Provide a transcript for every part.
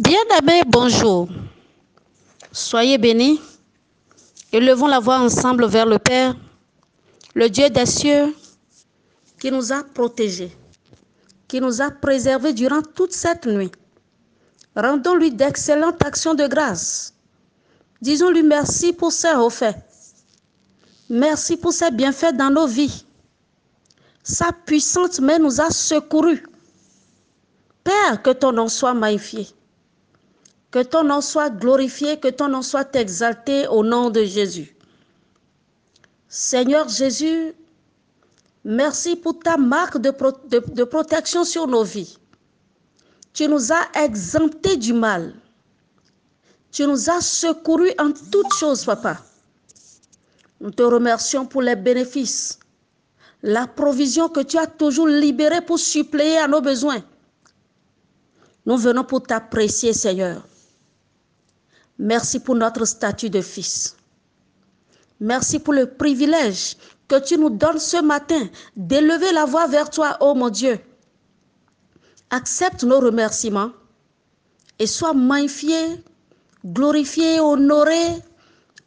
Bien-aimés, bonjour. Soyez bénis. Élevons la voix ensemble vers le Père, le Dieu des cieux, qui nous a protégés, qui nous a préservés durant toute cette nuit. Rendons-lui d'excellentes actions de grâce. Disons-lui merci pour ses refaits. Merci pour ses bienfaits dans nos vies. Sa puissante main nous a secourus. Père, que ton nom soit magnifié. Que ton nom soit glorifié, que ton nom soit exalté au nom de Jésus. Seigneur Jésus, merci pour ta marque de, pro de, de protection sur nos vies. Tu nous as exemptés du mal. Tu nous as secourus en toutes choses, Papa. Nous te remercions pour les bénéfices, la provision que tu as toujours libérée pour suppléer à nos besoins. Nous venons pour t'apprécier, Seigneur. Merci pour notre statut de fils. Merci pour le privilège que tu nous donnes ce matin d'élever la voix vers toi, ô oh mon Dieu. Accepte nos remerciements et sois magnifié, glorifié, honoré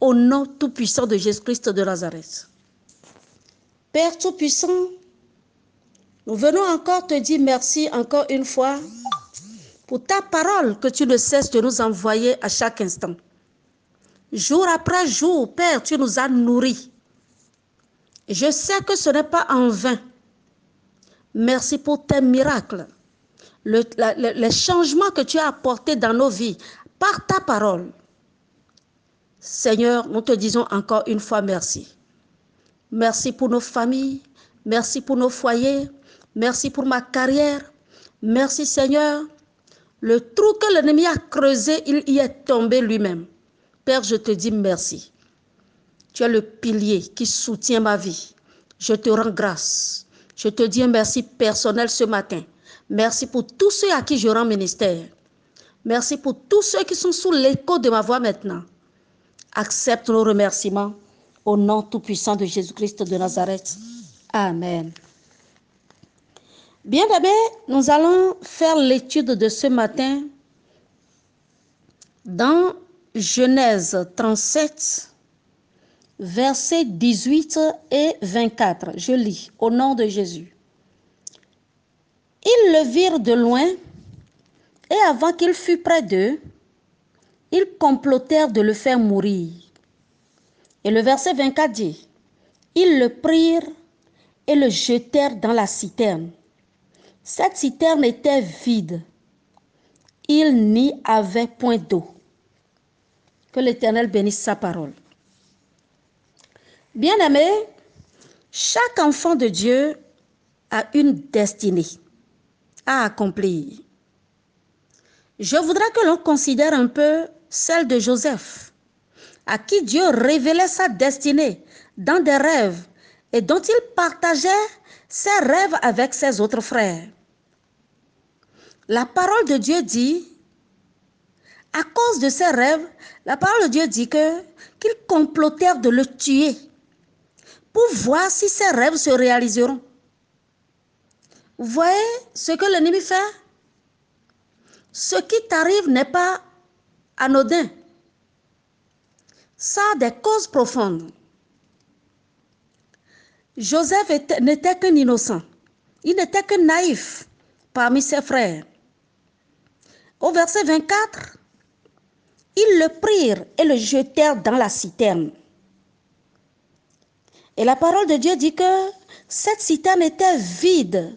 au nom tout-puissant de Jésus-Christ de Nazareth. Père tout-puissant, nous venons encore te dire merci encore une fois pour ta parole que tu ne cesses de nous envoyer à chaque instant. Jour après jour, Père, tu nous as nourris. Je sais que ce n'est pas en vain. Merci pour tes miracles, les changements que tu as apportés dans nos vies par ta parole. Seigneur, nous te disons encore une fois merci. Merci pour nos familles, merci pour nos foyers, merci pour ma carrière. Merci Seigneur le trou que l'ennemi a creusé, il y est tombé lui-même. Père, je te dis merci. Tu es le pilier qui soutient ma vie. Je te rends grâce. Je te dis un merci personnel ce matin. Merci pour tous ceux à qui je rends ministère. Merci pour tous ceux qui sont sous l'écho de ma voix maintenant. Accepte nos remerciements au nom tout-puissant de Jésus-Christ de Nazareth. Amen. Bien aimés, nous allons faire l'étude de ce matin dans Genèse 37, versets 18 et 24. Je lis au nom de Jésus. Ils le virent de loin et avant qu'il fût près d'eux, ils complotèrent de le faire mourir. Et le verset 24 dit, ils le prirent et le jetèrent dans la citerne cette citerne était vide. Il n'y avait point d'eau. Que l'Éternel bénisse sa parole. Bien-aimé, chaque enfant de Dieu a une destinée à accomplir. Je voudrais que l'on considère un peu celle de Joseph, à qui Dieu révélait sa destinée dans des rêves et dont il partageait ses rêves avec ses autres frères. La parole de Dieu dit, à cause de ses rêves, la parole de Dieu dit que qu'ils complotèrent de le tuer pour voir si ses rêves se réaliseront. Vous voyez ce que l'ennemi fait? Ce qui t'arrive n'est pas anodin. Ça a des causes profondes. Joseph n'était qu'un innocent. Il n'était que naïf parmi ses frères. Au verset 24, ils le prirent et le jetèrent dans la citerne. Et la parole de Dieu dit que cette citerne était vide.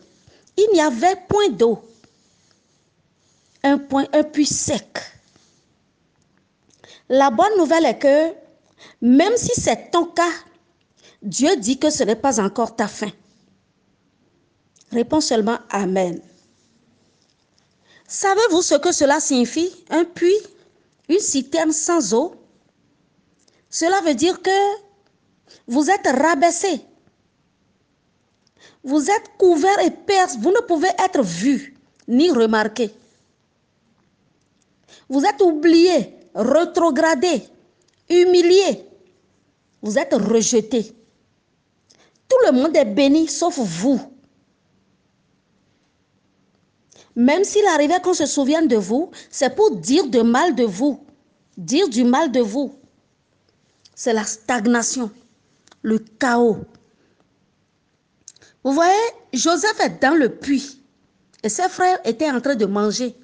Il n'y avait point d'eau. Un, un puits sec. La bonne nouvelle est que même si c'est ton cas, Dieu dit que ce n'est pas encore ta fin. Réponds seulement Amen. Savez-vous ce que cela signifie? Un puits, une citerne sans eau Cela veut dire que vous êtes rabaissé. Vous êtes couvert et perce. Vous ne pouvez être vu ni remarqué. Vous êtes oublié, rétrogradé, humilié. Vous êtes rejeté. Tout le monde est béni sauf vous. Même s'il arrivait qu'on se souvienne de vous, c'est pour dire de mal de vous. Dire du mal de vous. C'est la stagnation, le chaos. Vous voyez, Joseph est dans le puits et ses frères étaient en train de manger.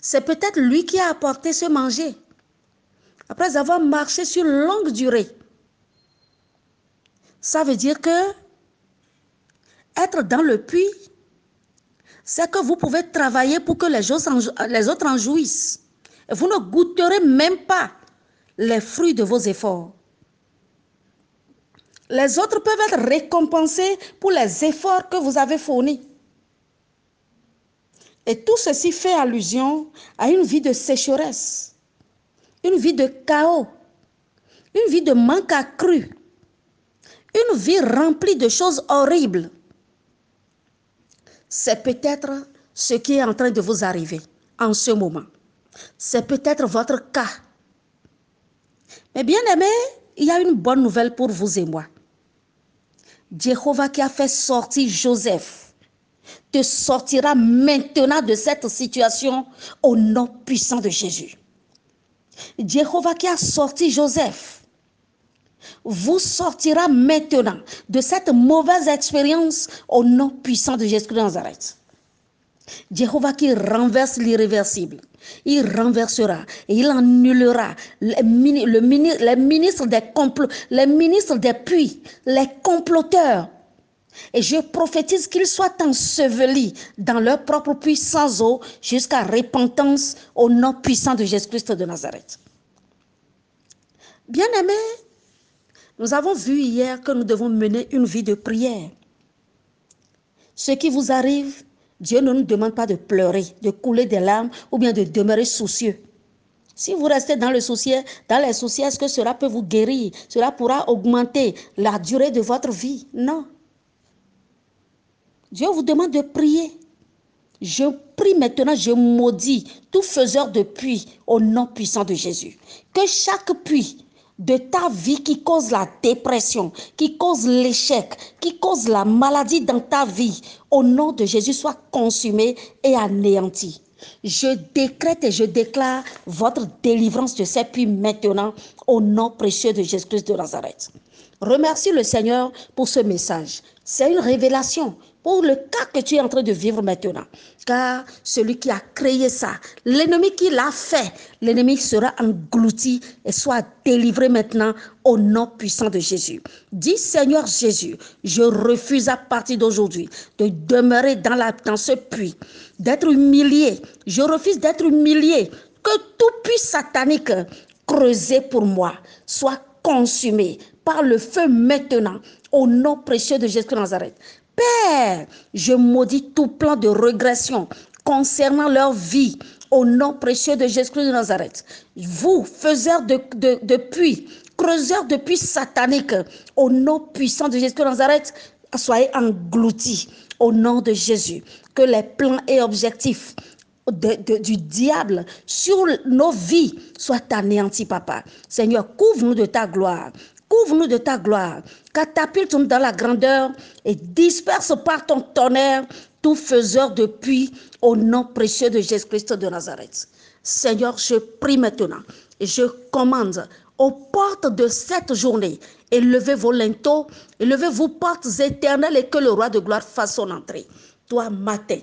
C'est peut-être lui qui a apporté ce manger. Après avoir marché sur longue durée. Ça veut dire que être dans le puits, c'est que vous pouvez travailler pour que les, autres en jouissent. Et vous ne goûterez même pas les fruits de vos efforts. Les autres peuvent être récompensés pour les efforts que vous avez fournis. Et tout ceci fait allusion à une vie de sécheresse, une vie de chaos, une vie de manque accru, une vie remplie de choses horribles. C'est peut-être ce qui est en train de vous arriver en ce moment. C'est peut-être votre cas. Mais bien aimé, il y a une bonne nouvelle pour vous et moi. Jéhovah qui a fait sortir Joseph te sortira maintenant de cette situation au nom puissant de Jésus. Jéhovah qui a sorti Joseph vous sortira maintenant de cette mauvaise expérience au nom puissant de Jésus de Nazareth. Jéhovah qui renverse l'irréversible, il renversera et il annulera les, ministres des les ministres des puits, les comploteurs. Et je prophétise qu'ils soient ensevelis dans leur propre puits sans eau jusqu'à repentance au nom puissant de Jésus-Christ de Nazareth. Bien-aimés, nous avons vu hier que nous devons mener une vie de prière. Ce qui vous arrive, Dieu ne nous demande pas de pleurer, de couler des larmes ou bien de demeurer soucieux. Si vous restez dans le souci, dans les soucis, est-ce que cela peut vous guérir? Cela pourra augmenter la durée de votre vie? Non. Dieu vous demande de prier. Je prie maintenant, je maudis tout faiseur de puits au nom puissant de Jésus. Que chaque puits de ta vie qui cause la dépression, qui cause l'échec, qui cause la maladie dans ta vie, au nom de Jésus, soit consumé et anéanti. Je décrète et je déclare votre délivrance de ces puits maintenant au nom précieux de Jésus-Christ de Nazareth. Remercie le Seigneur pour ce message. C'est une révélation pour le cas que tu es en train de vivre maintenant. Car celui qui a créé ça, l'ennemi qui l'a fait, l'ennemi sera englouti et soit délivré maintenant au nom puissant de Jésus. Dis Seigneur Jésus, je refuse à partir d'aujourd'hui de demeurer dans, ce puits, d'être humilié. Je refuse d'être humilié. Que tout puits satanique creusé pour moi soit consumé par le feu maintenant au nom précieux de Jésus de Nazareth. Père, je maudis tout plan de régression concernant leur vie au nom précieux de Jésus-Christ de Nazareth. Vous, faiseurs de, puits, creuseurs de puits sataniques, au nom puissant de Jésus-Christ de Nazareth, soyez engloutis au nom de Jésus. Que les plans et objectifs du diable sur nos vies soient anéantis, papa. Seigneur, couvre-nous de ta gloire. Couvre-nous de ta gloire. Catapulte-nous dans la grandeur et disperse par ton tonnerre tout faiseur de puits au nom précieux de Jésus-Christ de Nazareth. Seigneur, je prie maintenant et je commande aux portes de cette journée, élevez vos linteaux, élevez vos portes éternelles et que le roi de gloire fasse son entrée. Toi, matin,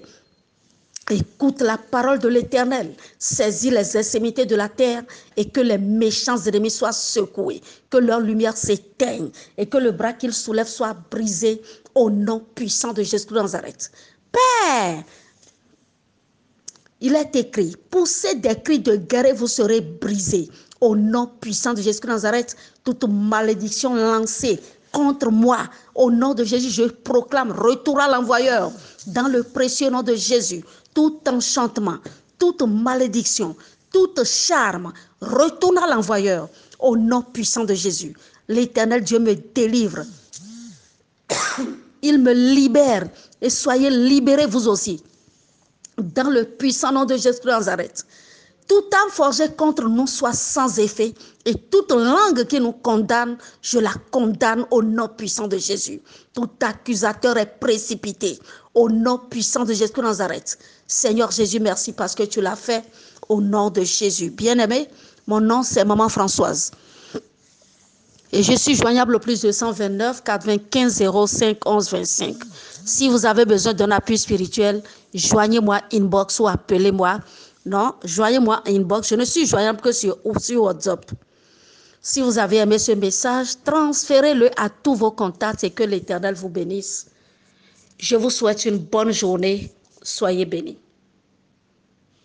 Écoute la parole de l'Éternel, saisis les extrémités de la terre et que les méchants ennemis soient secoués, que leur lumière s'éteigne et que le bras qu'ils soulèvent soit brisé au nom puissant de Jésus de Nazareth. Père, il est écrit, poussez des cris de guerre et vous serez brisés. Au nom puissant de Jésus de Nazareth, toute malédiction lancée contre moi, au nom de Jésus, je proclame retour à l'envoyeur dans le précieux nom de Jésus tout enchantement, toute malédiction, tout charme retourne à l'envoyeur au nom puissant de Jésus. L'éternel Dieu me délivre. Il me libère et soyez libérés vous aussi. Dans le puissant nom de Jésus de Nazareth. Tout âme forgé contre nous soit sans effet et toute langue qui nous condamne, je la condamne au nom puissant de Jésus. Tout accusateur est précipité au nom puissant de Jésus de Nazareth. Seigneur Jésus, merci parce que tu l'as fait au nom de Jésus. Bien-aimé, mon nom c'est Maman Françoise. Et je suis joignable au plus de 129 95 05 11 25. Si vous avez besoin d'un appui spirituel, joignez-moi inbox ou appelez-moi. Non, joignez-moi inbox. Je ne suis joignable que sur, sur WhatsApp. Si vous avez aimé ce message, transférez-le à tous vos contacts et que l'Éternel vous bénisse. Je vous souhaite une bonne journée. Soyez bénis.